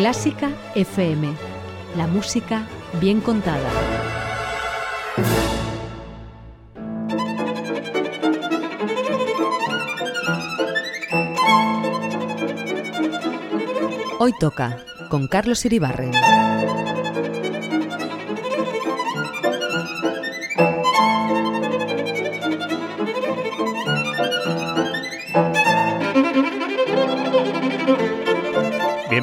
Clásica FM. La música bien contada. Hoy toca con Carlos Iribarren.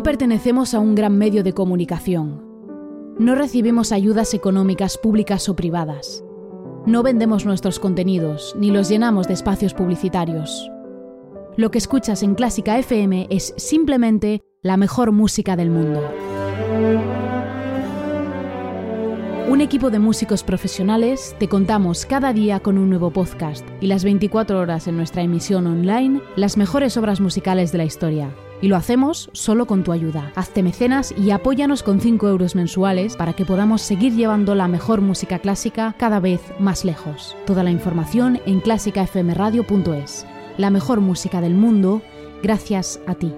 No pertenecemos a un gran medio de comunicación. No recibimos ayudas económicas públicas o privadas. No vendemos nuestros contenidos ni los llenamos de espacios publicitarios. Lo que escuchas en Clásica FM es simplemente la mejor música del mundo. Un equipo de músicos profesionales te contamos cada día con un nuevo podcast y las 24 horas en nuestra emisión online las mejores obras musicales de la historia. Y lo hacemos solo con tu ayuda. Hazte mecenas y apóyanos con 5 euros mensuales para que podamos seguir llevando la mejor música clásica cada vez más lejos. Toda la información en clásicafmradio.es. La mejor música del mundo, gracias a ti.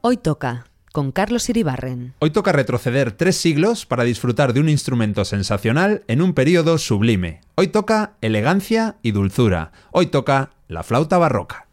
Hoy toca con Carlos Iribarren. Hoy toca retroceder tres siglos para disfrutar de un instrumento sensacional en un periodo sublime. Hoy toca elegancia y dulzura. Hoy toca la flauta barroca.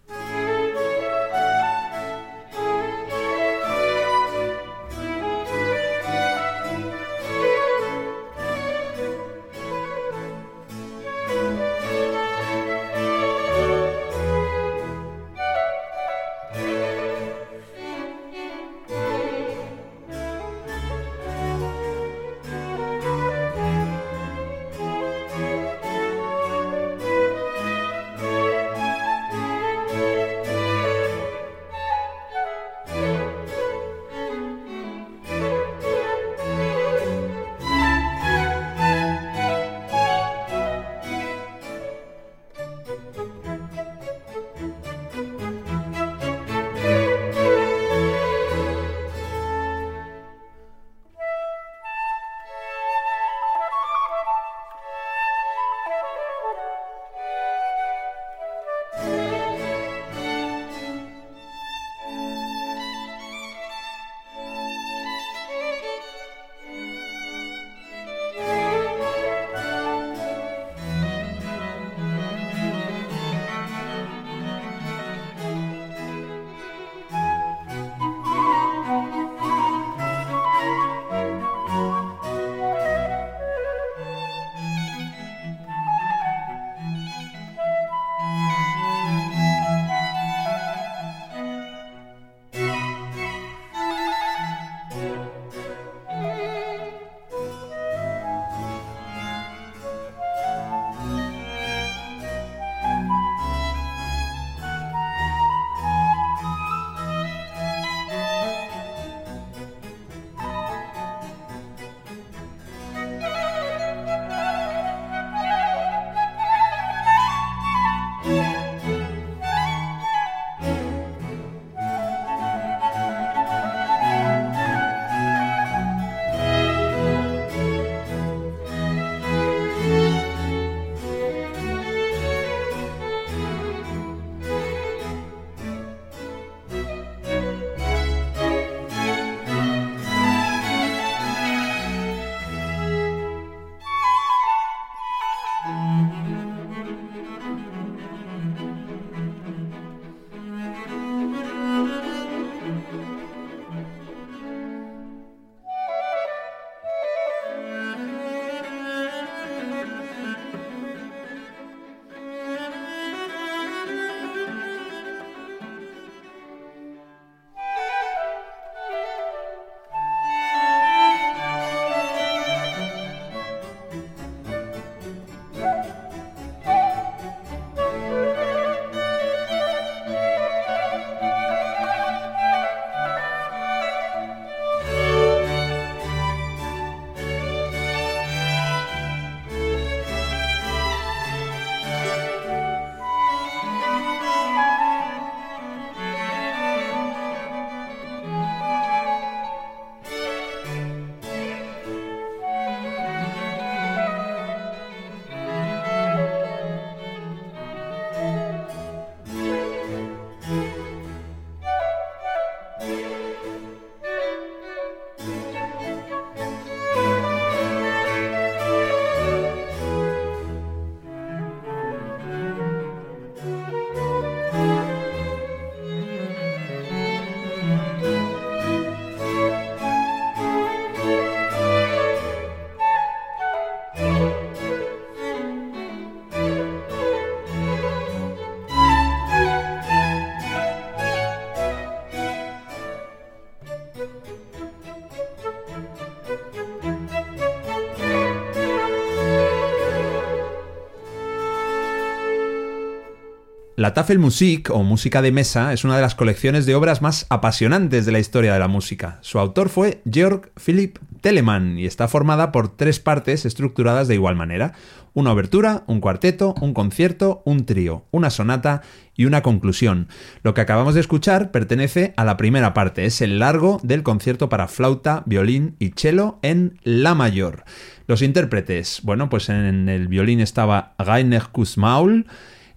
La Tafelmusik, o música de mesa, es una de las colecciones de obras más apasionantes de la historia de la música. Su autor fue Georg Philipp Telemann y está formada por tres partes estructuradas de igual manera. Una obertura, un cuarteto, un concierto, un trío, una sonata y una conclusión. Lo que acabamos de escuchar pertenece a la primera parte, es el largo del concierto para flauta, violín y cello en La mayor. Los intérpretes, bueno, pues en el violín estaba Rainer Kussmaul,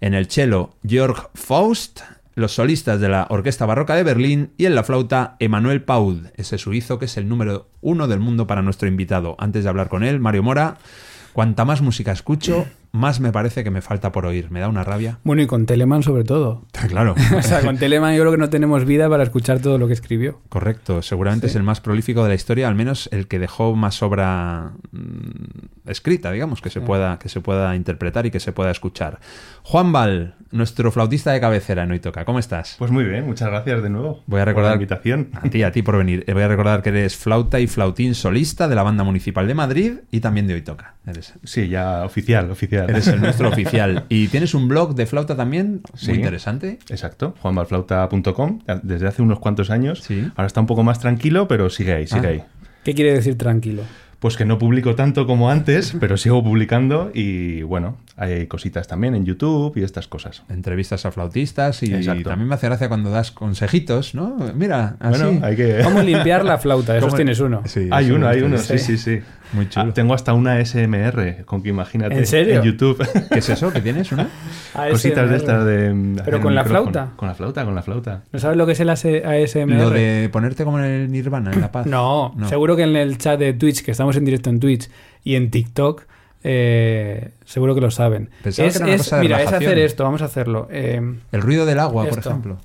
en el cello Georg Faust, los solistas de la Orquesta Barroca de Berlín y en la flauta Emanuel Paud, ese suizo que es el número uno del mundo para nuestro invitado. Antes de hablar con él, Mario Mora, cuanta más música escucho, más me parece que me falta por oír. Me da una rabia. Bueno, y con Telemann sobre todo. Claro. o sea, con Telemann yo creo que no tenemos vida para escuchar todo lo que escribió. Correcto. Seguramente Sí. es el más prolífico de la historia, al menos el que dejó más obra mm, escrita, digamos, que se, Sí. pueda, que se pueda interpretar y que se pueda escuchar. Juan Val, nuestro flautista de cabecera en Hoy Toca. ¿Cómo estás? Pues muy bien, muchas gracias de nuevo. Voy a por recordar- la invitación. A ti, a ti por venir. Eh, Voy a recordar que eres flauta y flautín solista de la Banda Municipal de Madrid y también de Hoy Toca. Eres, Sí, ya oficial, oficial. Eres el nuestro oficial. ¿Y tienes un blog de flauta también? Sí. Muy interesante. Exacto, juanbalflauta.com, desde hace unos cuantos años. Sí. Ahora está un poco más tranquilo, pero sigue ahí, sigue Ah. ahí. ¿Qué quiere decir tranquilo? Pues que no publico tanto como antes, pero sigo publicando y bueno, hay cositas también en YouTube y estas cosas. Entrevistas a flautistas y, Exacto. también me hace gracia cuando das consejitos, ¿no? Mira, así. Bueno, hay que... ¿Cómo limpiar la flauta? Esos ¿Cómo- tienes uno. Sí, Hay uno, hay uno, sí, sí, sí. Muy chulo. Ah, tengo hasta una SMR, con que imagínate. ¿En serio? En YouTube. ¿Qué es eso? ¿Qué tienes? ¿Una? Cositas de estas de... ¿Pero hacer con la micrófono. flauta? Con la flauta, con la flauta. ¿No sabes lo que es el AS- ASMR? Lo de ponerte como en el Nirvana, en la paz. No, seguro que en el chat de Twitch, que estamos en directo en Twitch y en TikTok, eh, seguro que lo saben. Pensaba Es- que era una es- cosa de mira, es hacer esto, vamos a hacerlo. Eh, El ruido del agua, por ejemplo.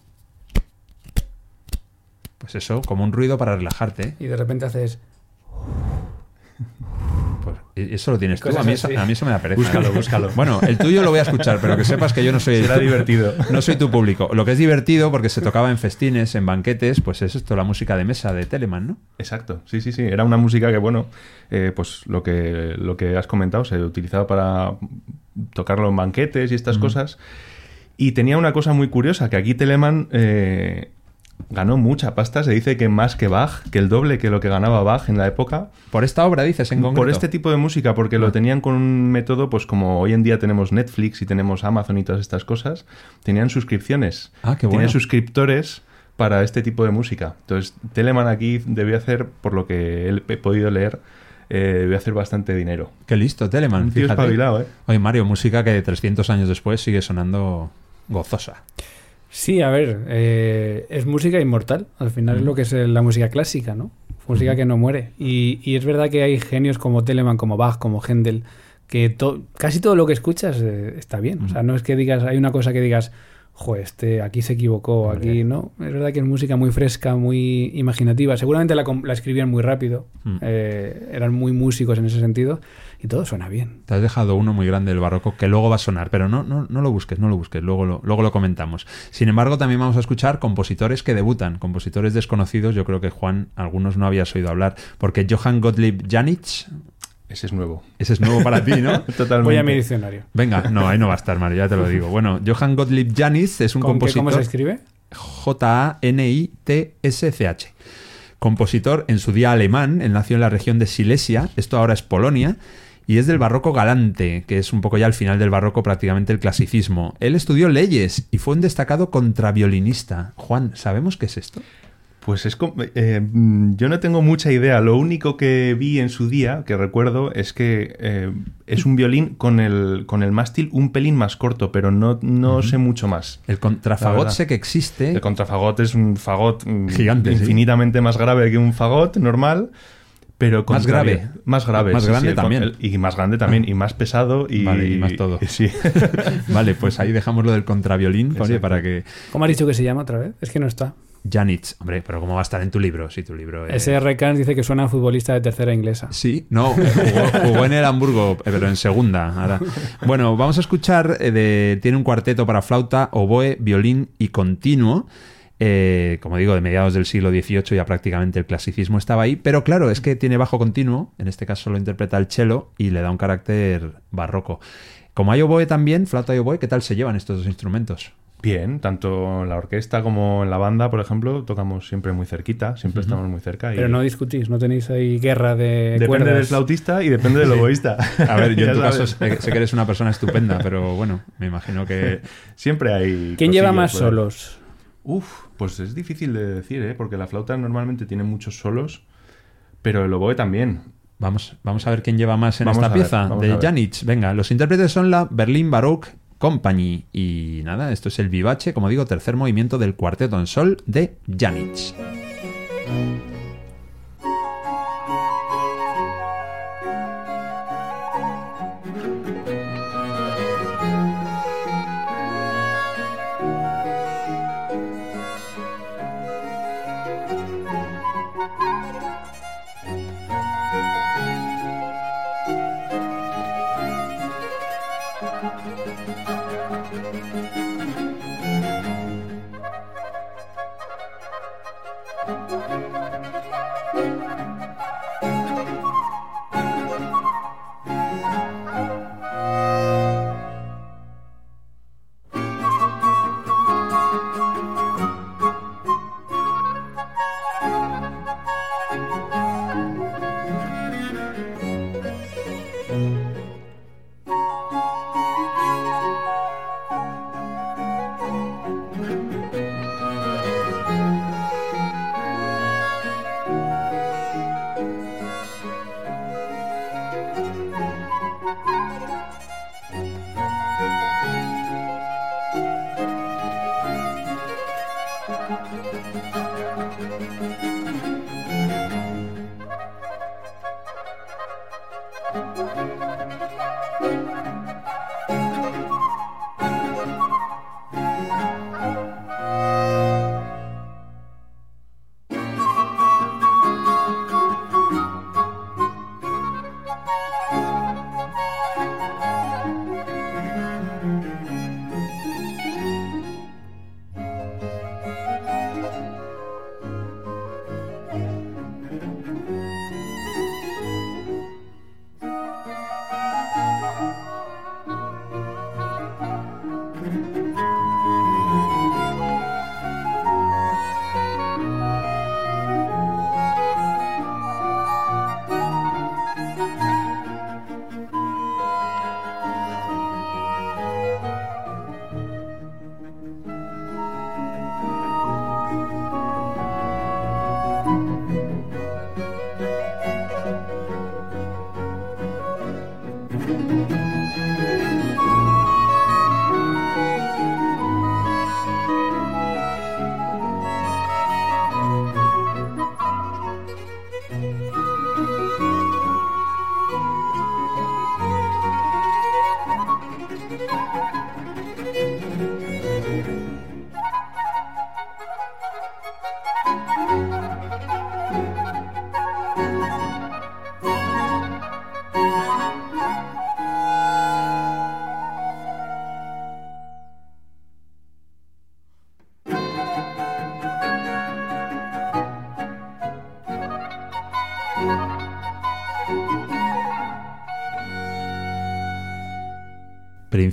Pues eso, como un ruido para relajarte. ¿eh? y de repente haces... Pues eso lo tienes tú. A mí eso, a mí eso me da pereza. Búscalo, búscalo. Bueno, el tuyo lo voy a escuchar, pero que sepas que yo no soy... Será divertido. No soy tu público. Lo que es divertido, porque se tocaba en festines, en banquetes, pues es esto, la música de mesa de Telemann, ¿no? Exacto, sí, sí, sí. Era una música que, bueno, eh, pues lo que, lo que has comentado, se utilizaba para tocarlo en banquetes y estas cosas. Y tenía una cosa muy curiosa, que aquí Telemann eh, ganó mucha pasta. Se dice que más que Bach, que el doble que lo que ganaba Bach en la época. Por esta obra, dices, en concreto. Por este tipo de música, porque Ah. lo tenían con un método, pues como hoy en día tenemos Netflix y tenemos Amazon y todas estas cosas, tenían suscripciones. Ah, qué bueno. Tenían suscriptores para este tipo de música. Entonces, Telemann aquí debió hacer, por lo que he he podido leer, eh, debió hacer bastante dinero. Qué listo, Telemann. Tío espabilado, ¿eh? Oye, Mario, música que 300 años después sigue sonando gozosa. Sí, a ver, eh, es música inmortal. Al final es lo que es eh, la música clásica, ¿no? Música que no muere. Y, y es verdad que hay genios como Telemann, como Bach, como Händel, que to- casi todo lo que escuchas eh, está bien. O sea, no es que digas, hay una cosa que digas, jo, este aquí se equivocó, aquí no. Es verdad que es música muy fresca, muy imaginativa. Seguramente la, la escribían muy rápido, Mm. eh, eran muy músicos en ese sentido, y todo suena bien. Te has dejado uno muy grande del barroco que luego va a sonar, pero no, no, no lo busques, no lo busques, luego lo, luego lo comentamos. Sin embargo, también vamos a escuchar compositores que debutan, compositores desconocidos. Yo creo que Juan, algunos no habías oído hablar, porque Johann Gottlieb Janich, Ese es nuevo. ese es nuevo para ti, ¿no? Totalmente. Voy a mi diccionario. Venga, no, ahí no va a estar, Mario, ya te lo digo. Bueno, Johann Gottlieb Janich es un ¿Con qué- compositor. ¿Cómo se escribe? J-A-N-I-T-S-C-H. Compositor en su día alemán, él nació en la región de Silesia, esto ahora es Polonia, y es del barroco galante, que es un poco ya al final del barroco prácticamente el clasicismo. Él estudió leyes y fue un destacado contraviolinista. Juan, ¿sabemos qué es esto? Pues es como- eh, mm, yo no tengo mucha idea. Lo único que vi en su día, que recuerdo, es que eh, es un violín con el, con el mástil un pelín más corto, pero no, no sé mucho más. El contrafagot sé que existe. El contrafagot es un fagot mm, Gigante, sí. infinitamente más grave que un fagot normal, pero Más grave. Más grave. Más sí, grande sí, también. el- y más grande también, y más pesado y, Vale, y más todo. sí. Vale, pues ahí dejamos lo del contraviolín, oye, para que... ¿Cómo has dicho que se llama otra vez? Es que no está. Janich, hombre, pero ¿cómo va a estar en tu libro? Si tu libro es... SR Kans dice que suena a futbolista de tercera inglesa. Sí, no, jugó, jugó en el Hamburgo, eh, pero en segunda. Ahora. Bueno, vamos a escuchar, eh, de, tiene un cuarteto para flauta, oboe, violín y continuo. Eh, como digo, de mediados del siglo XVIII ya prácticamente el clasicismo estaba ahí, pero claro, es que tiene bajo continuo, en este caso lo interpreta el cello y le da un carácter barroco. Como hay oboe también, flauta y oboe, ¿qué tal se llevan estos dos instrumentos? Bien, tanto en la orquesta como en la banda, por ejemplo, tocamos siempre muy cerquita, siempre estamos muy cerca. Y Pero no discutís, no tenéis ahí guerra de depende cuerdas. del flautista y depende del oboísta. A ver, yo en tu caso sabes. sé, sé que eres una persona estupenda, pero bueno, me imagino que... Siempre hay. ¿Quién lleva más solos? Uf, pues es difícil de decir, ¿eh? Porque la flauta normalmente tiene muchos solos, pero el oboe también. Vamos, vamos a ver quién lleva más en Vamos esta ver, pieza de. Janich. Venga, los intérpretes son la Berlin Baroque Company. Y nada, esto es el vivace, como digo, tercer movimiento del cuarteto en sol de Janich.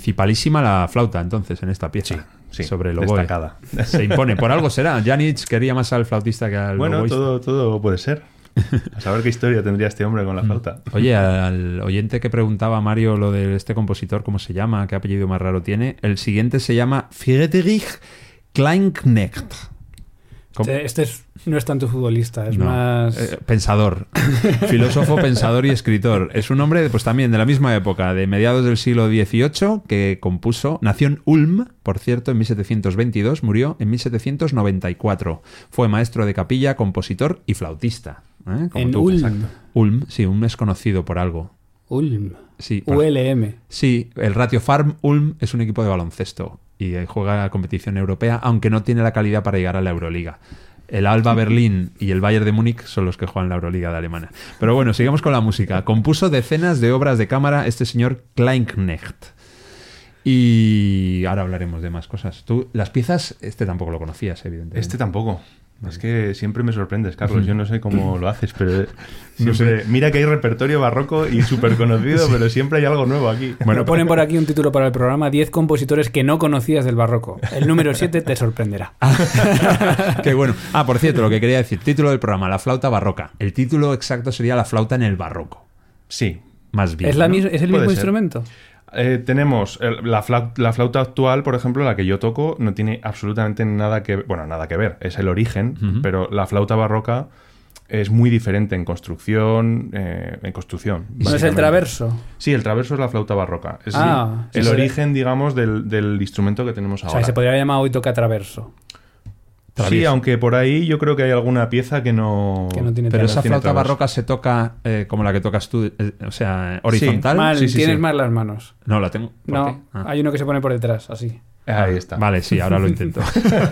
Principalísima la flauta, entonces, en esta pieza. sí, sobre el oboe. destacada. Se impone. Por algo será. Janich quería más al flautista que al Bueno, oboísta. todo, todo puede ser. A saber qué historia tendría este hombre Mm. con la flauta. Oye, al oyente que preguntaba a Mario lo de este compositor, ¿cómo se llama? ¿Qué apellido más raro tiene? El siguiente se llama Friedrich Kleinknecht. ¿Cómo? Este, este es- no es tanto futbolista, es No, más... eh, pensador, filósofo, pensador y escritor. Es un hombre, pues también de la misma época, de mediados del siglo XVIII, que compuso, nació en Ulm, por cierto, en 1722, murió en 1794. Fue maestro de capilla, compositor y flautista. ¿eh? Como en tú. Ulm. Ulm, sí, Ulm es conocido por algo. Ulm. Sí, ULM. Sí, el Ratio Farm Ulm es un equipo de baloncesto y eh, juega competición europea, aunque no tiene la calidad para llegar a la Euroliga. El Alba Berlín y el Bayern de Múnich son los que juegan la Euroliga de Alemania. Pero bueno, sigamos con la música. Compuso decenas de obras de cámara este señor Kleinknecht. Y ahora hablaremos de más cosas. Tú, las piezas, este tampoco lo conocías, evidentemente. Este tampoco. Es que siempre me sorprendes, Carlos. Yo no sé cómo lo haces, pero siempre... Mira que hay repertorio barroco y súper conocido, pero siempre hay algo nuevo aquí. Bueno, ponen por aquí un título para el programa 10 compositores que no conocías del barroco. El número 7 te sorprenderá. Qué bueno. Ah, por cierto, lo que quería decir, título del programa, La flauta barroca. El título exacto sería La flauta en el barroco. Sí. Más bien. ¿Es, la ¿no? mis- ¿es el Puede mismo ser. instrumento? Eh, tenemos el- la, flau- la flauta actual, por ejemplo, la que yo toco, no tiene absolutamente nada que bueno, nada que ver, es el origen, pero la flauta barroca es muy diferente en construcción, eh, en construcción. ¿No es el traverso? Sí, el traverso es la flauta barroca. Es Ah, el sí, sí. origen, digamos, del, del instrumento que tenemos O ahora. sea, se podría llamar hoy toca traverso. Sí, aunque por ahí yo creo que hay alguna pieza que no... Que no tiene Pero esa flauta barroca se toca eh, como la que tocas tú, eh, o sea, horizontal. Mal, Sí, sí, tienes sí. mal las manos. No, la tengo. ¿Por No, qué? Ah. hay uno que se pone por detrás, así. Ahí está. Vale, sí, ahora lo intento.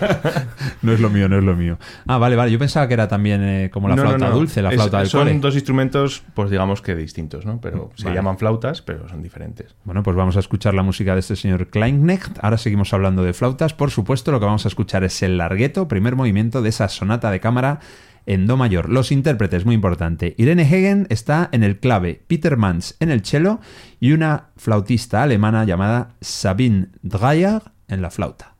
no es lo mío, no es lo mío. Ah, vale, vale. Yo pensaba que era también eh, como la No, no, flauta no. dulce, la Es- flauta del Son cole. dos instrumentos, pues digamos que distintos, ¿no? Pero se Vale. llaman flautas, pero son diferentes. Bueno, pues vamos a escuchar la música de este señor Kleinknecht. Ahora seguimos hablando de flautas. Por supuesto, lo que vamos a escuchar es el largueto, primer movimiento de esa sonata de cámara en do mayor. Los intérpretes, muy importante. Irene Hegen está en el clave, Peter Mans en el cello y una flautista alemana llamada Sabine Dreyer en la flauta.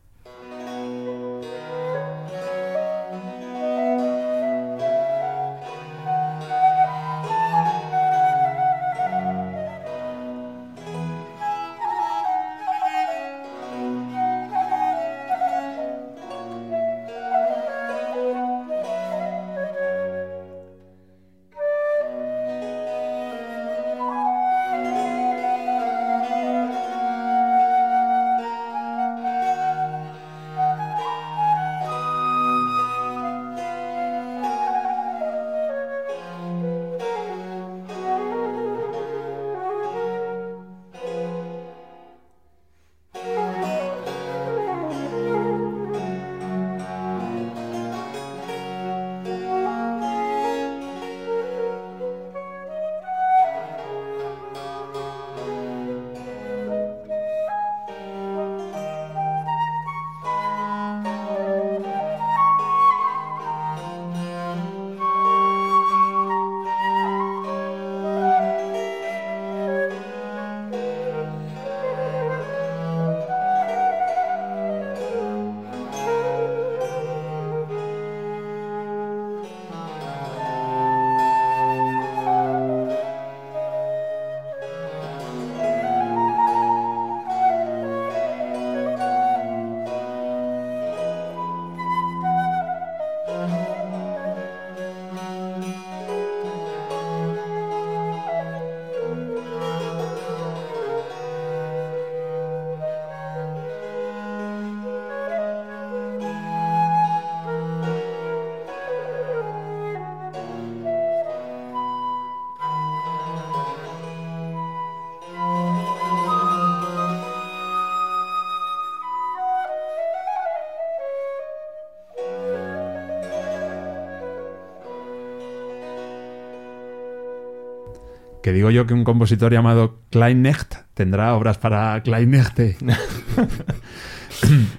Que digo yo que un compositor llamado Kleinknecht tendrá obras para Kleinknecht.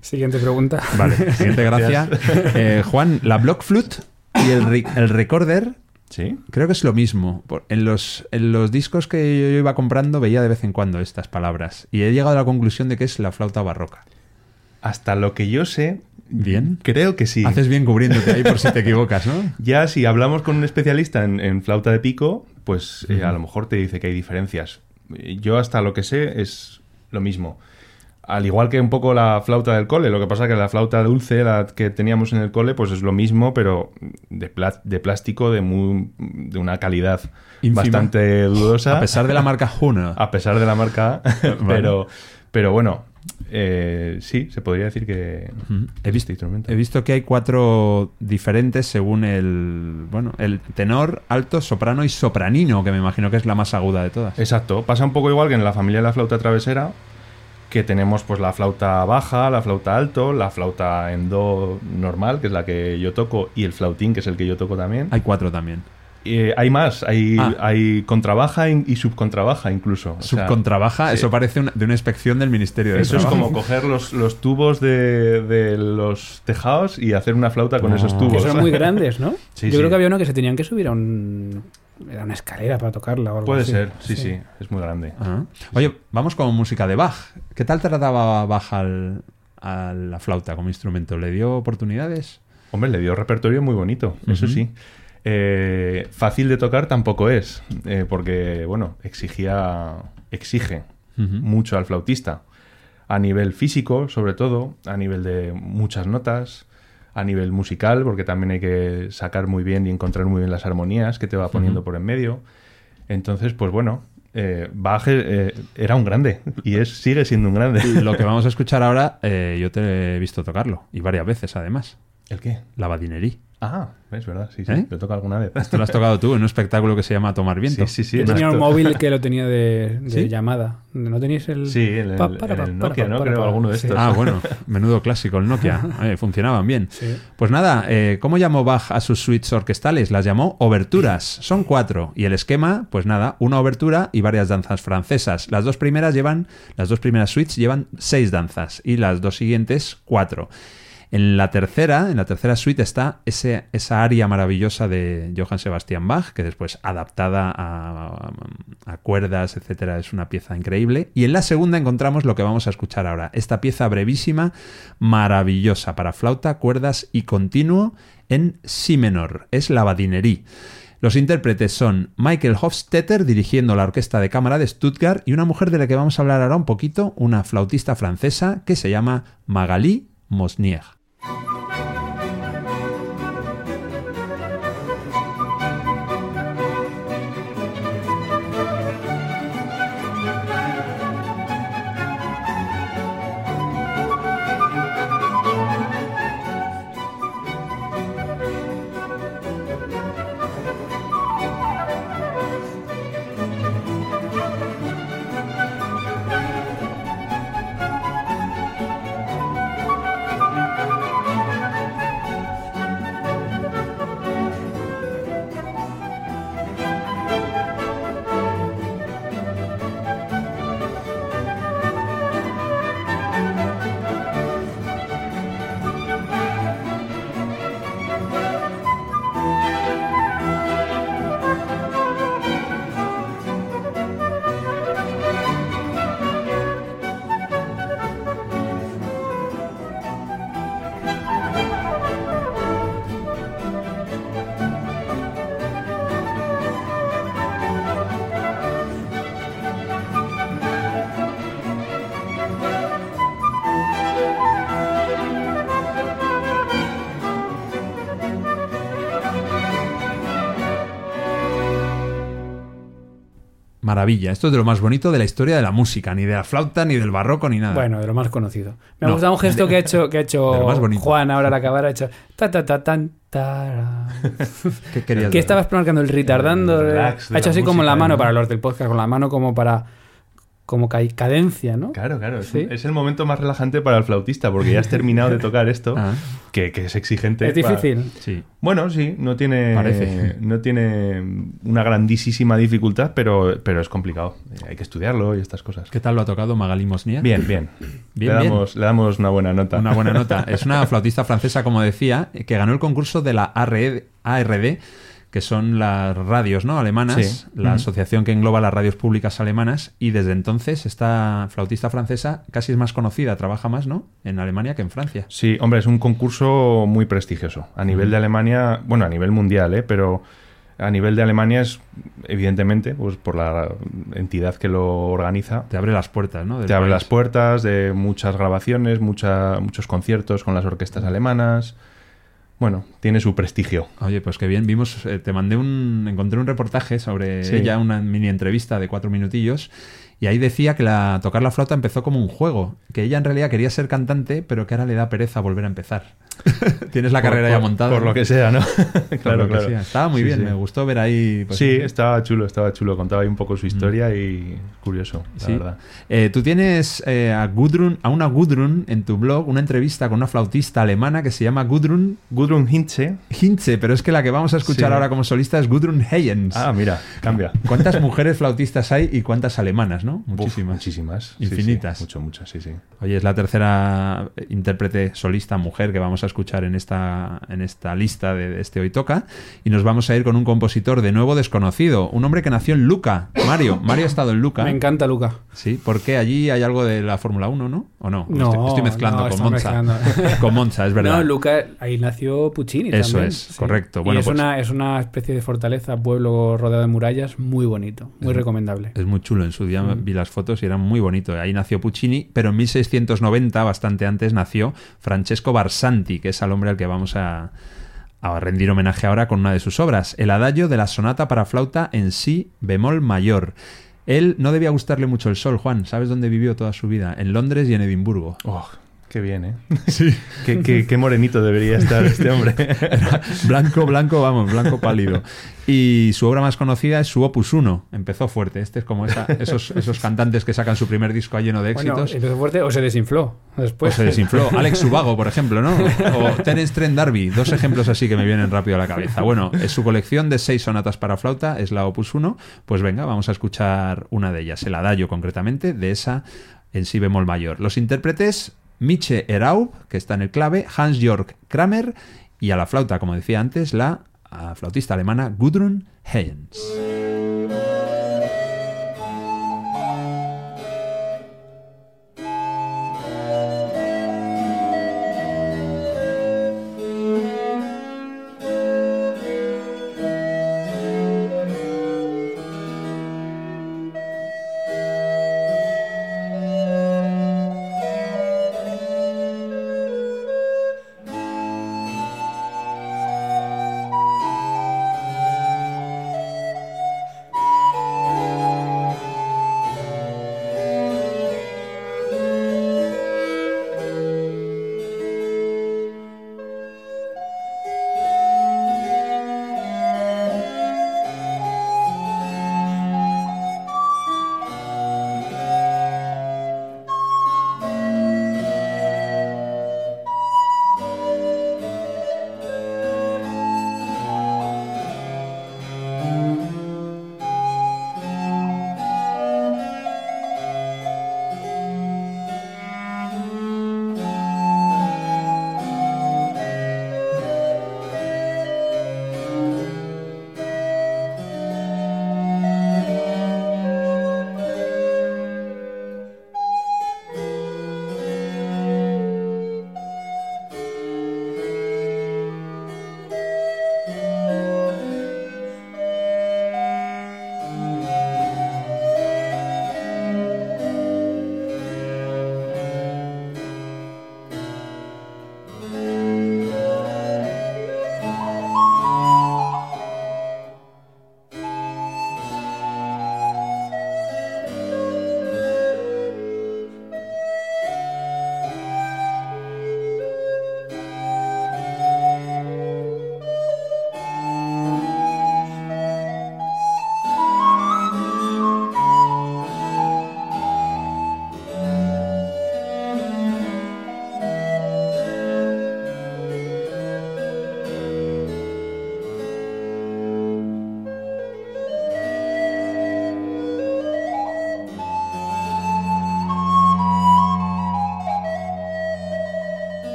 Siguiente pregunta. Vale, siguiente gracia. Eh, Juan, la block flute y el, el recorder ¿Sí? creo que es lo mismo. Por- En los, en los discos que yo iba comprando veía de vez en cuando estas palabras y he llegado a la conclusión de que es la flauta barroca. Hasta lo que yo sé, Bien. creo que sí. Haces bien cubriéndote ahí por si te equivocas, ¿no? Ya si hablamos con un especialista en, en flauta de pico, pues eh, a lo mejor te dice que hay diferencias. Yo hasta lo que sé es lo mismo. Al igual que un poco la flauta del cole, lo que pasa que la flauta dulce, la que teníamos en el cole, pues es lo mismo, pero de, plástico de, muy, de una calidad bastante dudosa. A pesar de la marca Juno. A pesar de la marca, Vale. pero, pero bueno, eh, sí, se podría decir que. He visto, este he visto que hay cuatro diferentes según el bueno el tenor, alto, soprano y sopranino, que me imagino que es la más aguda de todas. Exacto, pasa un poco igual que en la familia de la flauta travesera, que tenemos pues la flauta baja, la flauta alto, la flauta en do normal, que es la que yo toco, y el flautín, que es el que yo toco también. Hay cuatro también. Eh, hay más, hay, Ah. hay contrabaja y subcontrabaja incluso. O sea, Subcontrabaja, sí. eso parece una- de una inspección del Ministerio de Eso es Trabajo. como coger los, los tubos de, de los tejados y hacer una flauta con esos Que tubos. son muy grandes, ¿no? Sí, Yo sí. creo que había uno que se tenían que subir a un... Era una escalera para tocarla o algo Puede así. ser, sí, sí, es muy grande. Ah. Oye, vamos con música de Bach. ¿Qué tal trataba Bach al- a la flauta como instrumento? ¿Le dio oportunidades? Hombre, le dio repertorio muy bonito, eso sí. Eh, fácil de tocar tampoco es, eh, porque, bueno, exigía, exige mucho al flautista. A nivel físico, sobre todo, a nivel de muchas notas, a nivel musical, porque también hay que sacar muy bien y encontrar muy bien las armonías que te va poniendo por en medio. Entonces, pues bueno, eh, Bach eh, era un grande y es, sigue siendo un grande. Lo que vamos a escuchar ahora, eh, yo te he visto tocarlo, y varias veces además. ¿El qué? La badinerí. Ah, es verdad, sí, sí, ¿Eh? lo toca alguna vez. Esto lo has tocado tú en un espectáculo que se llama Tomar Viento. Sí, sí, sí. Yo tenía un móvil que lo tenía de, de ¿Sí? llamada. ¿No teníais el...? Sí, el, Pa, para, el para, Nokia, pa, ¿no? para, Creo pa. alguno de Sí. estos. Ah, bueno, menudo clásico el Nokia. Eh, funcionaban bien. Sí. Pues nada, eh, ¿cómo llamó Bach a sus suites orquestales? Las llamó oberturas. Son cuatro. Y el esquema, pues nada, una obertura y varias danzas francesas. Las dos primeras llevan, las dos primeras suites llevan seis danzas y las dos siguientes cuatro. En la tercera, en la tercera suite está ese, esa aria maravillosa de Johann Sebastian Bach, que después adaptada a, a cuerdas, etcétera, es una pieza increíble. Y en la segunda encontramos lo que vamos a escuchar ahora, esta pieza brevísima, maravillosa para flauta, cuerdas y continuo en si menor. Es la badinerí. Los intérpretes son Michael Hofstetter dirigiendo la orquesta de cámara de Stuttgart y una mujer de la que vamos a hablar ahora un poquito, una flautista francesa que se llama Magali Mosnier. Maravilla, esto es de lo más bonito de la historia de la música, ni de la flauta, ni del barroco, ni nada. Bueno, de lo más conocido. Me ha gustado un gesto que ha hecho, que ha hecho. Juan ahora al acabar. Ha hecho ta ta ta tan. ¿Qué querías que estabas marcando el retardando. El de- relax de ha hecho así como la mano ¿no? para los del podcast, con la mano como para. Como ca- cadencia, ¿no? Claro, claro. Es, Sí. es el momento más relajante para el flautista porque ya has terminado de tocar esto, Ah, que, que es exigente. Es difícil. sí. Bueno, sí, no tiene, Parece. no tiene una grandísima dificultad, pero, pero es complicado. Hay que estudiarlo y estas cosas. ¿Qué tal lo ha tocado Magali Mosnier? Bien, bien. Bien, le, bien. damos, le damos una buena nota. Una buena nota. Es una flautista francesa, como decía, que ganó el concurso de la ARD, ARD que son las radios ¿no? alemanas, Sí. la asociación que engloba las radios públicas alemanas, y desde entonces esta flautista francesa casi es más conocida, trabaja más ¿no? en Alemania que en Francia. Sí, hombre, es un concurso muy prestigioso. A nivel de Alemania, bueno, a nivel mundial, ¿eh? pero a nivel de Alemania es, evidentemente, pues por la entidad que lo organiza, Te abre las puertas, ¿no? del te abre país. las puertas de muchas grabaciones, mucha, muchos conciertos con las orquestas alemanas. Bueno, tiene su prestigio. Oye, pues qué bien. Vimos, eh, te mandé un, encontré un reportaje sobre Sí. ella, una mini entrevista de cuatro minutillos. Y ahí decía que la, tocar la flauta empezó como un juego, que ella en realidad quería ser cantante, pero que ahora le da pereza volver a empezar. Tienes la Por- carrera ya montada. Por lo que sea, ¿no? Claro, claro. sea. Estaba muy Sí, bien, sí. me gustó ver ahí. pues, sí, estaba chulo, estaba chulo. Contaba ahí un poco su historia y curioso, la Sí. verdad. Eh, tú tienes eh, a Gudrun, a una Gudrun en tu blog, una entrevista con una flautista alemana que se llama Gudrun Gudrun Hintze. Hintze, pero es que la que vamos a escuchar ahora como solista es Gudrun Heyens. Ah, mira, cambia. ¿Cuántas mujeres flautistas hay y cuántas alemanas, no? Uf, Muchísimas. muchísimas. Sí, sí, Infinitas. mucho, muchas, sí, sí. Oye, es la tercera eh, intérprete solista mujer que vamos a escuchar en esta, en esta lista de este Hoy Toca. Y nos vamos a ir con un compositor de nuevo desconocido. Un hombre que nació en Luca. Mario. Mario ha estado en Luca. Me encanta Luca. Sí, porque allí hay algo de la Fórmula 1, ¿no? ¿O no? No, estoy, estoy mezclando no, con Monza. mezclando. con Monza, es verdad. No, Luca, ahí nació Puccini Eso también. es, correcto. Y Bueno, es, pues- una, es una especie de fortaleza, pueblo rodeado de murallas, muy bonito, muy recomendable. Es muy chulo. En su día Mm. Vi las fotos y era muy bonito. Ahí nació Puccini, pero en 1690, bastante antes, nació Francesco Barsanti, que es al hombre al que vamos a, a rendir homenaje ahora con una de sus obras, el adagio de la sonata para flauta en si bemol mayor. Él no debía gustarle mucho el sol, Juan. ¿Sabes dónde vivió toda su vida? En Londres y en Edimburgo. Oh, qué bien, ¿eh? Sí. qué, qué- qué morenito debería estar este hombre. blanco, blanco, vamos, blanco pálido. Y su obra más conocida es su Opus 1. Empezó fuerte. Este es como esa- esos, esos cantantes que sacan su primer disco lleno de Bueno, éxitos. empezó fuerte o se desinfló después. Pues se desinfló. Alex Subago, por ejemplo, ¿no? O Terence Trent D'Arby. Dos ejemplos así que me vienen rápido a la cabeza. Bueno, es su colección de seis sonatas para flauta, es la Opus 1. Pues venga, vamos a escuchar una de ellas, el adagio concretamente, de esa en si bemol mayor. Los intérpretes, Miche Eraub, que está en el clave, Hans-Jörg Kramer, y a la flauta, como decía antes, la flautista alemana Gudrun Heyens.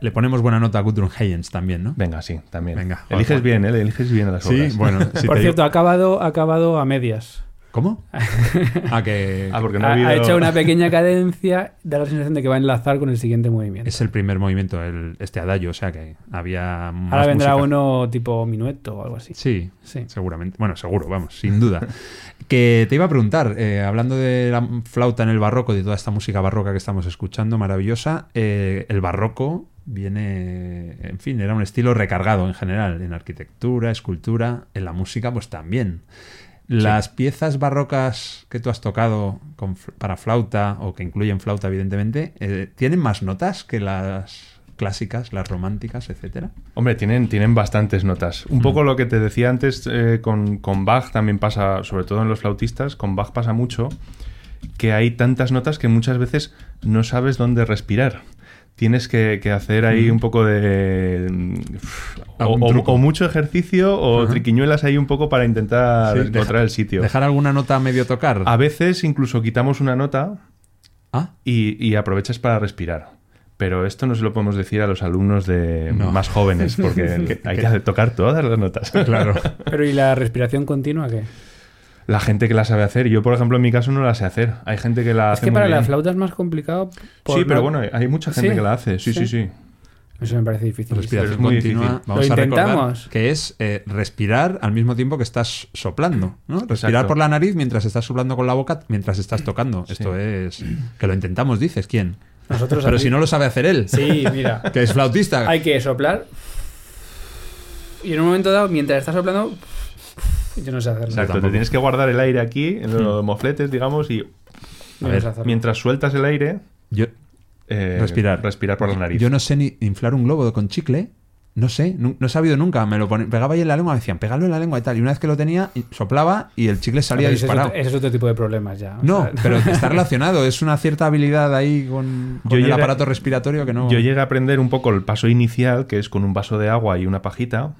Le ponemos buena nota a Gudrun Heyens también, ¿no? Venga, sí, también. Venga, eliges bien, ¿eh? Eliges bien a las Sí, obras. bueno. si Por cierto, digo- ha acabado, ha acabado a medias. ¿Cómo? Ah, que Ah, porque no ha, ha habido... ha hecho una pequeña cadencia, da la sensación de que va a enlazar con el siguiente movimiento. es el primer movimiento, el, este adagio, o sea que había más Ahora vendrá música. uno tipo minueto o algo así. Sí, Sí. seguramente. Bueno, seguro, vamos, sin duda. que te iba a preguntar, eh, hablando de la flauta en el barroco, de toda esta música barroca que estamos escuchando, maravillosa, eh, el barroco viene, en fin, era un estilo recargado en general, en arquitectura, escultura, en la música pues también. Las piezas barrocas que tú has tocado con para flauta o que incluyen flauta evidentemente, eh, ¿tienen más notas que las clásicas, las románticas, etcétera? Hombre, tienen, tienen bastantes notas. Un poco lo que te decía antes eh, con, con Bach también pasa, sobre todo en los flautistas, con Bach pasa mucho que hay tantas notas que muchas veces no sabes dónde respirar. Tienes que, que hacer ahí un poco de... mm, O, mucho ejercicio o Ajá. triquiñuelas ahí un poco para intentar Sí, encontrar deja- el sitio. ¿Dejar alguna nota a medio tocar? A veces incluso quitamos una nota Ah, y, y aprovechas para respirar. Pero esto no se lo podemos decir a los alumnos de No. más jóvenes, porque hay que tocar todas las notas. claro. Pero ¿y la respiración continua qué? La gente que la sabe hacer. Yo, por ejemplo, en mi caso no la sé hacer. Hay gente que la Es hace que muy para la bien. flauta es más complicado. por Sí, pero no- bueno, hay mucha gente ¿Sí? que la hace. Sí, sí, ¿Sí? sí. Eso me parece difícil. Respiración es muy continua. difícil. Vamos Lo a recordar que es eh, respirar al mismo tiempo que estás soplando, ¿no? Respirar Exacto. por la nariz mientras estás soplando con la boca mientras estás tocando. Esto es que lo intentamos, dices, ¿quién? Nosotros Pero aquí- si no lo sabe hacer él, Sí, mira. que es flautista. Hay que soplar. Y en un momento dado, mientras estás soplando, yo no sé hacerlo. Exacto. tampoco. Te tienes que guardar el aire aquí, en los mofletes, digamos, y ver, mientras sueltas el aire, Yo, eh, respirar. respirar por la nariz. Yo no sé ni inflar un globo con chicle. No sé, no, he sabido nunca. Me lo pone- pegaba ahí en la lengua, me decían, pégalo en la lengua y tal. Y una vez que lo tenía, y- soplaba y el chicle salía Pero ese, es disparado. otro, ese es otro tipo de problemas ya. No, sea, pero está relacionado. Es una cierta habilidad ahí con, con Yo el llegué- aparato respiratorio que no. Yo llegué a aprender un poco el paso inicial, que es con un vaso de agua y una pajita,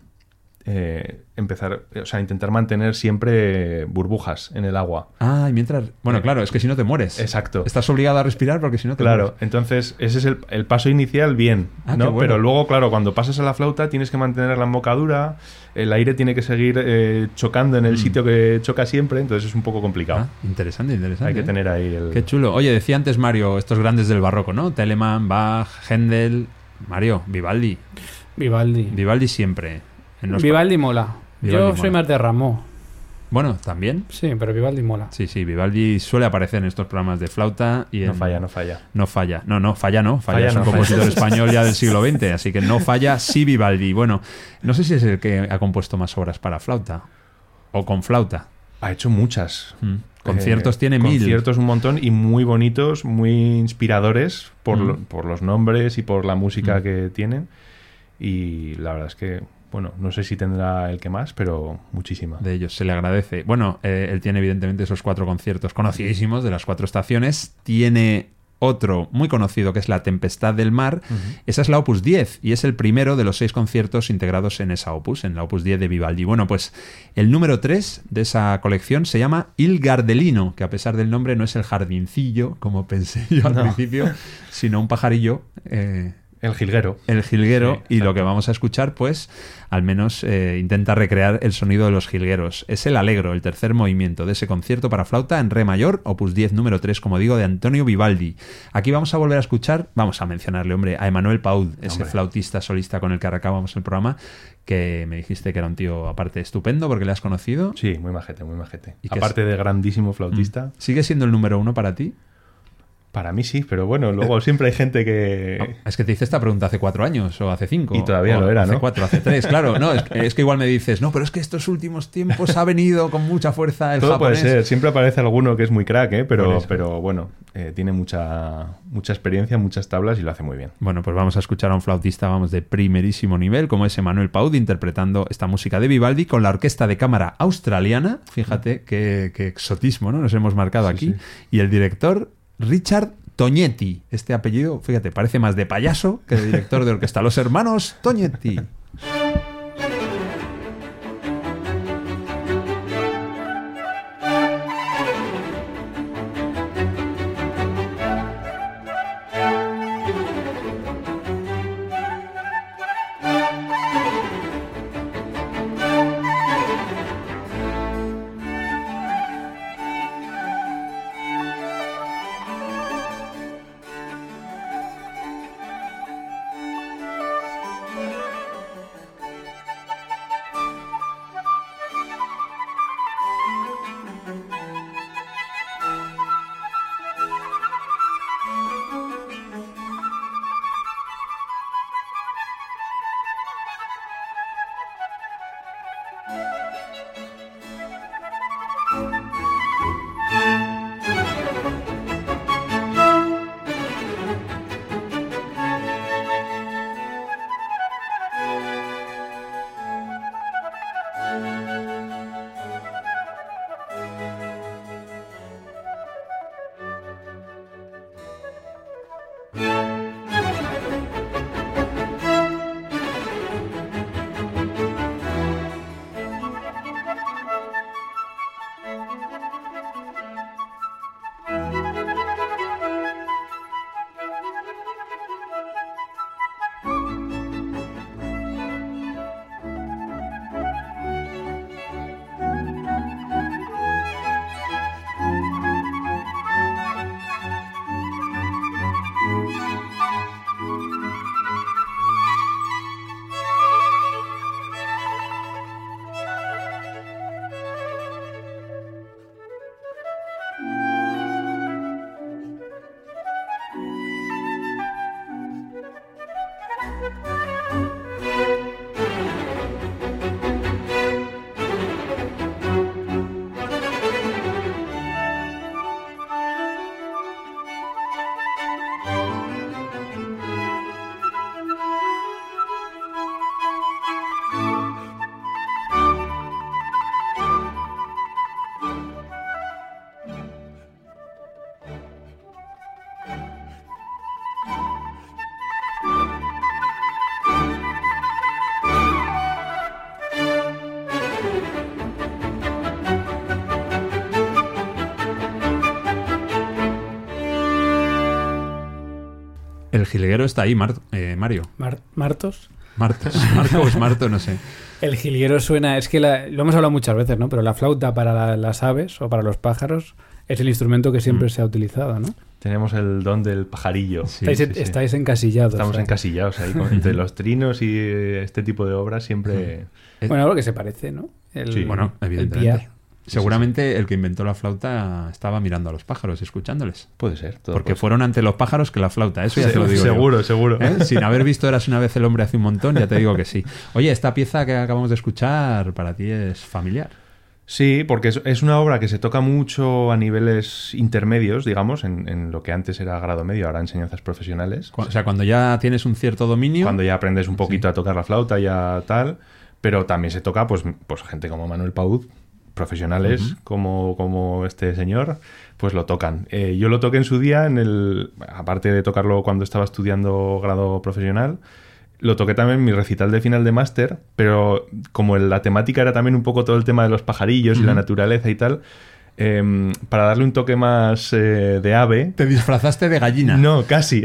eh, empezar, o sea, intentar mantener siempre burbujas en el agua. Ah, y mientras. Bueno, claro, es que si no te mueres. Exacto. Estás obligado a respirar porque si no te Claro, mueres. entonces ese es el, el paso inicial, bien, Ah, ¿no? qué bueno. Pero luego, claro, cuando pasas a la flauta tienes que mantener la embocadura, el aire tiene que seguir eh, chocando en el sitio que choca siempre, entonces es un poco complicado. Mm. Ah, interesante, interesante. Hay que ¿eh? tener ahí el... Qué chulo. Oye, decía antes Mario, estos grandes del barroco, ¿no? Telemann, Bach, Händel. Mario, Vivaldi. Vivaldi. Vivaldi siempre. En los- Vivaldi mola. Vivaldi Yo mola. soy más de Ramó. Bueno, también. Sí, pero Vivaldi mola. Sí, sí, Vivaldi suele aparecer en estos programas de flauta y No en- falla, no falla. No falla. No, no, falla no. Falla, Falla es un no, compositor falla. español ya del siglo XX, así que no falla sí Vivaldi. Bueno, no sé si es el que ha compuesto más obras para flauta o con flauta. Ha hecho muchas. Mm. Conciertos Eh, tiene mil. Conciertos un montón y muy bonitos, muy inspiradores por, Mm. lo- por los nombres y por la música Mm. que tienen. Y la verdad es que, bueno, no sé si tendrá el que más, pero muchísima. de ellos. Se le agradece. Bueno, eh, él tiene evidentemente esos cuatro conciertos conocidísimos de las cuatro estaciones. Tiene otro muy conocido que es La Tempestad del Mar. Esa es la Opus 10 y es el primero de los seis conciertos integrados en esa Opus, en la Opus 10 de Vivaldi. Bueno, pues el número 3 de esa colección se llama Il Gardelino, que a pesar del nombre no es el jardincillo, como pensé yo al No. principio, sino un pajarillo. eh, El jilguero. el jilguero Sí, y lo que vamos a escuchar pues al menos eh, intenta recrear el sonido de los jilgueros. Es el alegro, el tercer movimiento de ese concierto para flauta en re mayor, opus 10 número 3, como digo, de Antonio Vivaldi. Aquí vamos a volver a escuchar, vamos a mencionarle, hombre, a Emanuel Paud, ese Hombre. flautista solista con el que arrancábamos el programa, que me dijiste que era un tío aparte estupendo porque le has conocido. Sí, muy majete, muy majete. ¿Y Aparte de grandísimo flautista, ¿Sigue siendo el número uno para ti? Para mí sí, pero bueno, luego siempre hay gente que... Es que te hice esta pregunta hace cuatro años o hace cinco. Y todavía lo era, hace ¿no? cuatro, hace tres, claro. No, es, es que igual me dices, no, pero es que estos últimos tiempos ha venido con mucha fuerza el Todo japonés. puede ser, siempre aparece alguno que es muy crack, ¿eh? Pero, pero bueno, eh, tiene mucha, mucha experiencia, muchas tablas y lo hace muy bien. Bueno, pues vamos a escuchar a un flautista, vamos, de primerísimo nivel, como es Emanuel Paud, interpretando esta música de Vivaldi con la orquesta de cámara australiana. Fíjate qué, qué exotismo, ¿no? Nos hemos marcado Sí, aquí. sí. Y el director, Richard Toñetti. Este apellido, fíjate, parece más de payaso que de director de orquesta. Los hermanos Toñetti. Jilguero está ahí, Mar- eh, Mario. Mar- ¿Martos? Martos. Marcos, Marto, no sé. El jilguero suena, es que la- lo hemos hablado muchas veces, ¿no? Pero la flauta para la- las aves o para los pájaros es el instrumento que siempre Mm. se ha utilizado, ¿no? Tenemos el don del pajarillo. Sí, estáis, sí, sí. estáis encasillados. Estamos ¿eh? encasillados ahí. con- entre los trinos y este tipo de obras siempre... Bueno, algo que se parece, ¿no? El, Sí. Bueno, el evidentemente. Seguramente el que inventó la flauta estaba mirando a los pájaros, escuchándoles. Puede ser. todo Porque puede fueron ante los pájaros que la flauta, eso ya te lo digo. yo. Seguro, seguro. ¿Eh? Sin haber visto Eras una vez el hombre hace un montón, ya te digo que sí. Oye, esta pieza que acabamos de escuchar para ti es familiar. Sí, porque es, una obra que se toca mucho a niveles intermedios, digamos, en, en lo que antes era grado medio, ahora enseñanzas profesionales. O sea, cuando ya tienes un cierto dominio. Cuando ya aprendes un poquito a tocar la flauta, ya tal. Pero también se toca, pues, pues gente como Manuel Paud, profesionales como, como este señor, pues lo tocan. Eh, yo lo toqué en su día, en el, aparte de tocarlo cuando estaba estudiando grado profesional, lo toqué también en mi recital de final de máster, pero como la temática era también un poco todo el tema de los pajarillos y la naturaleza y tal, em, para darle un toque más eh, de ave, Te disfrazaste de gallina. no, casi.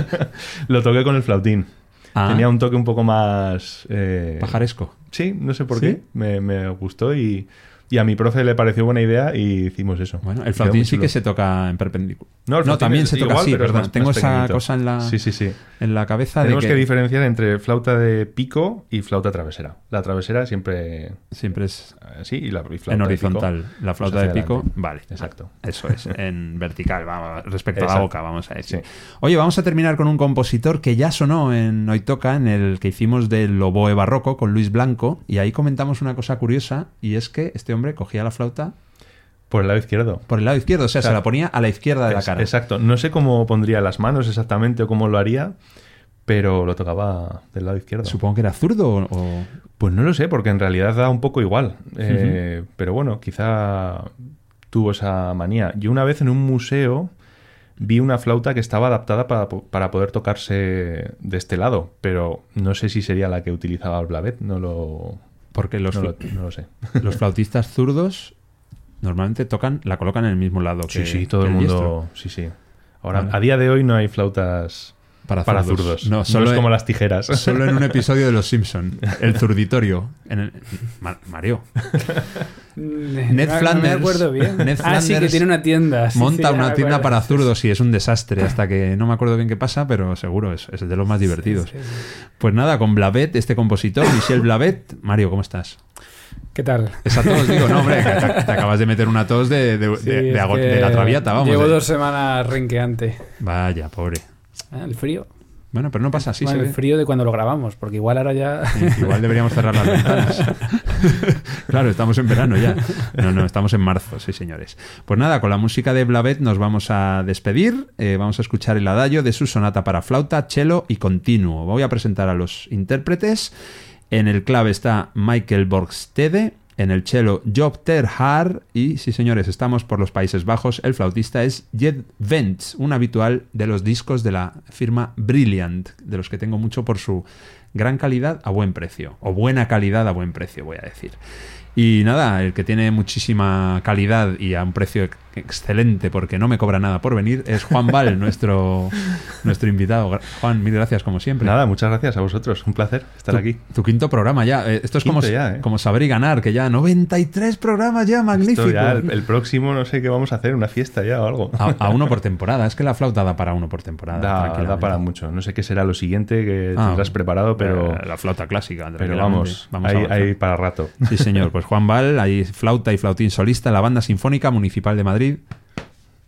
lo toqué con el flautín. Ah. Tenía un toque un poco más... eh, Pajaresco. Sí, no sé por ¿Sí? qué. Me, me gustó y, y a mi profe le pareció buena idea y hicimos eso. Bueno, el flautín sí que se toca en perpendicular. No, el también se toca igual, así, pero es ¿verdad? más- Tengo más esa pequeñito. cosa en la, Sí, sí, sí. en la cabeza Tenemos de que... que, diferenciar entre flauta de pico y flauta travesera. La travesera siempre siempre es así y la y flauta en de horizontal. pico, la flauta pues de hacia pico, adelante. vale. Exacto. Eso es, en vertical, vamos, respecto a la boca, vamos a decir. Sí. Oye, vamos a terminar con un compositor que ya sonó en Hoy Toca, en el que hicimos del oboe barroco con Luis Blanco, y ahí comentamos una cosa curiosa, y es que este hombre cogía la flauta Por el lado izquierdo. por el lado izquierdo, o sea, se la ponía a la izquierda de la cara. Exacto. No sé cómo pondría las manos exactamente o cómo lo haría, pero lo tocaba del lado izquierdo. Supongo que era zurdo o... o- Pues no lo sé, porque en realidad da un poco igual. Eh, Pero bueno, quizá tuvo esa manía. Yo una vez en un museo vi una flauta que estaba adaptada para, para poder tocarse de este lado, pero no sé si sería la que utilizaba el Blavet, no lo, Porque los, no lo, no lo sé. los flautistas zurdos normalmente tocan, la colocan en el mismo lado que Sí, sí, todo el diestro. mundo. Sí, sí. Ahora, Vale. a día de hoy no hay flautas para para zurdos. zurdos. No, No, solo, es en, como las tijeras. solo en un episodio de Los Simpson, el zurditorio. En el- Ma- Mario, Ned Flanders- No me acuerdo bien. Ned ah, sí, que tiene una tienda. sí, monta sí, una tienda para zurdos y es un desastre hasta que no me acuerdo bien qué pasa, pero seguro es, es de los más divertidos. Sí, sí. Pues nada, con Blavet, este compositor, Michel Blavet. Mario, ¿cómo estás? ¿Qué tal? Esa tos, digo, no, hombre, te, te acabas de meter una tos de, de- Sí, de- la traviata, vamos. Llevo dos semanas renqueante. Vaya, pobre. Ah, el frío. Bueno, pero no pasa así, Bueno, el ve. frío de cuando lo grabamos, porque igual ahora ya. Sí, Igual deberíamos cerrar las ventanas. claro, estamos en verano ya. No, no, estamos en marzo, sí, señores. Pues nada, con la música de Blavet nos vamos a despedir. Eh, vamos a escuchar el adagio de su sonata para flauta, cello y continuo. Voy a presentar a los intérpretes. En el clave está Michael Borgstede. En el cello Job Ter Haar. Y sí, señores, estamos por los Países Bajos. El flautista es Jed Vents, un habitual de los discos de la firma Brilliant, de los que tengo mucho por su gran calidad a buen precio. O buena calidad a buen precio, voy a decir. Y nada, el que tiene muchísima calidad y a un precio excelente porque no me cobra nada por venir es Juan Val, nuestro, nuestro invitado. Juan, mil gracias como siempre. Nada, muchas gracias a vosotros. Un placer estar Tu- aquí. Tu quinto programa ya. Eh, Esto es como, ya, ¿eh? como saber y ganar, que ya 93 programas ya, magnífico. Ya, el, el próximo no sé qué vamos a hacer, una fiesta ya o algo. A, a uno por temporada. Es que la flauta da para uno por temporada. Da, da para mucho. No sé qué será lo siguiente que Ah, tendrás preparado, pero, eh, La flauta clásica. pero vamos, a hay, avanzar. hay para rato. Sí, señor. Pues Juan Val, ahí flauta y flautín solista en la Banda Sinfónica Municipal de Madrid.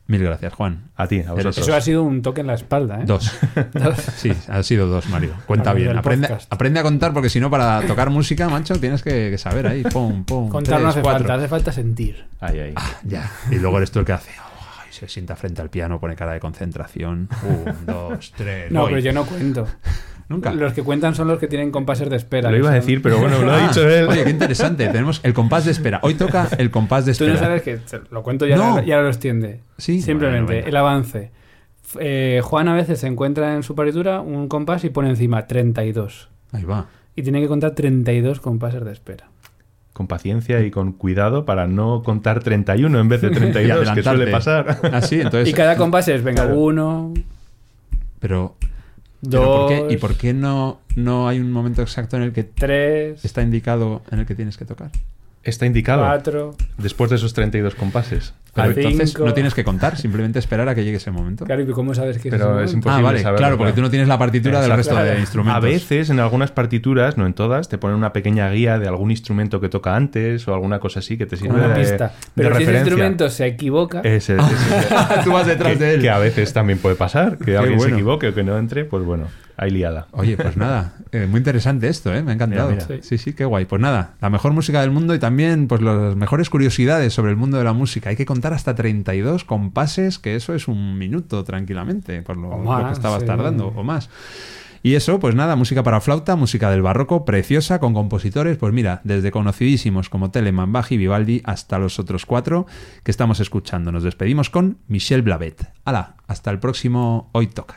Mil gracias, Juan. A ti, a vosotros. Eso ha sido un toque en la espalda, ¿eh? Dos. Sí, han sido dos, Mario. Cuenta Mario bien. Aprende, aprende a contar porque si no, para tocar música, macho, tienes que, que saber ahí. Pum, pum. Contar no hace cuatro. falta, hace falta sentir. Ahí, ahí. Ah, ya. Y luego eres tú el que hace. Se sienta frente al piano, pone cara de concentración. Un, dos, tres. No, voy. pero yo no cuento. Nunca. Los que cuentan son los que tienen compases de espera. Lo iba a decir, pero bueno, lo ha dicho él. Oye, qué interesante. Tenemos el compás de espera. Hoy toca el compás de Tú espera. no sabes que lo cuento ya, No. y ahora lo extiende. Sí. Simplemente, Bueno, el avance. Eh, Juan a veces se encuentra en su partitura un compás y pone encima 32. Ahí va. Y tiene que contar 32 compases de espera. Con paciencia y con cuidado para no contar 31 en vez de 32, que suele pasar. Ah, sí, entonces. Y cada compás es, venga, claro. uno. Pero ¿Pero por qué- Dos, ¿Y por qué no, no hay un momento exacto en el que tres, está indicado en el que tienes que tocar? Está indicado. cuatro. Después de esos 32 compases. Pero A entonces cinco. no tienes que contar, simplemente esperar a que llegue ese momento. Claro, ¿y cómo sabes que Pero ese es momento? imposible ah, vale, saberlo, claro, porque claro. tú no tienes la partitura del Exacto. resto de Claro. instrumentos. A veces, en algunas partituras, no en todas, te ponen una pequeña guía de algún instrumento que toca antes o alguna cosa así que te sirve Como una de, pista. de Pero si ese referencia. instrumento se equivoca, Ese- ese- Tú vas detrás que, de él. que a veces también puede pasar, que alguien se bueno. equivoque o que no entre, pues bueno, hay liada. Oye, pues nada, eh, muy interesante esto, ¿eh? me ha encantado. Mira, mira. Sí, sí, qué guay. Pues nada, la mejor música del mundo y también pues las mejores curiosidades sobre el mundo de la música. Hay que contar hasta 32 compases, que eso es un minuto tranquilamente, por lo, más, que estabas sí. tardando, o más. Y eso, pues nada, música para flauta, música del barroco, preciosa, con compositores, pues mira, desde conocidísimos como Telemann, Bach y Vivaldi hasta los otros cuatro que estamos escuchando. Nos despedimos con Michel Blavet. Hala, hasta el próximo Hoy Toca.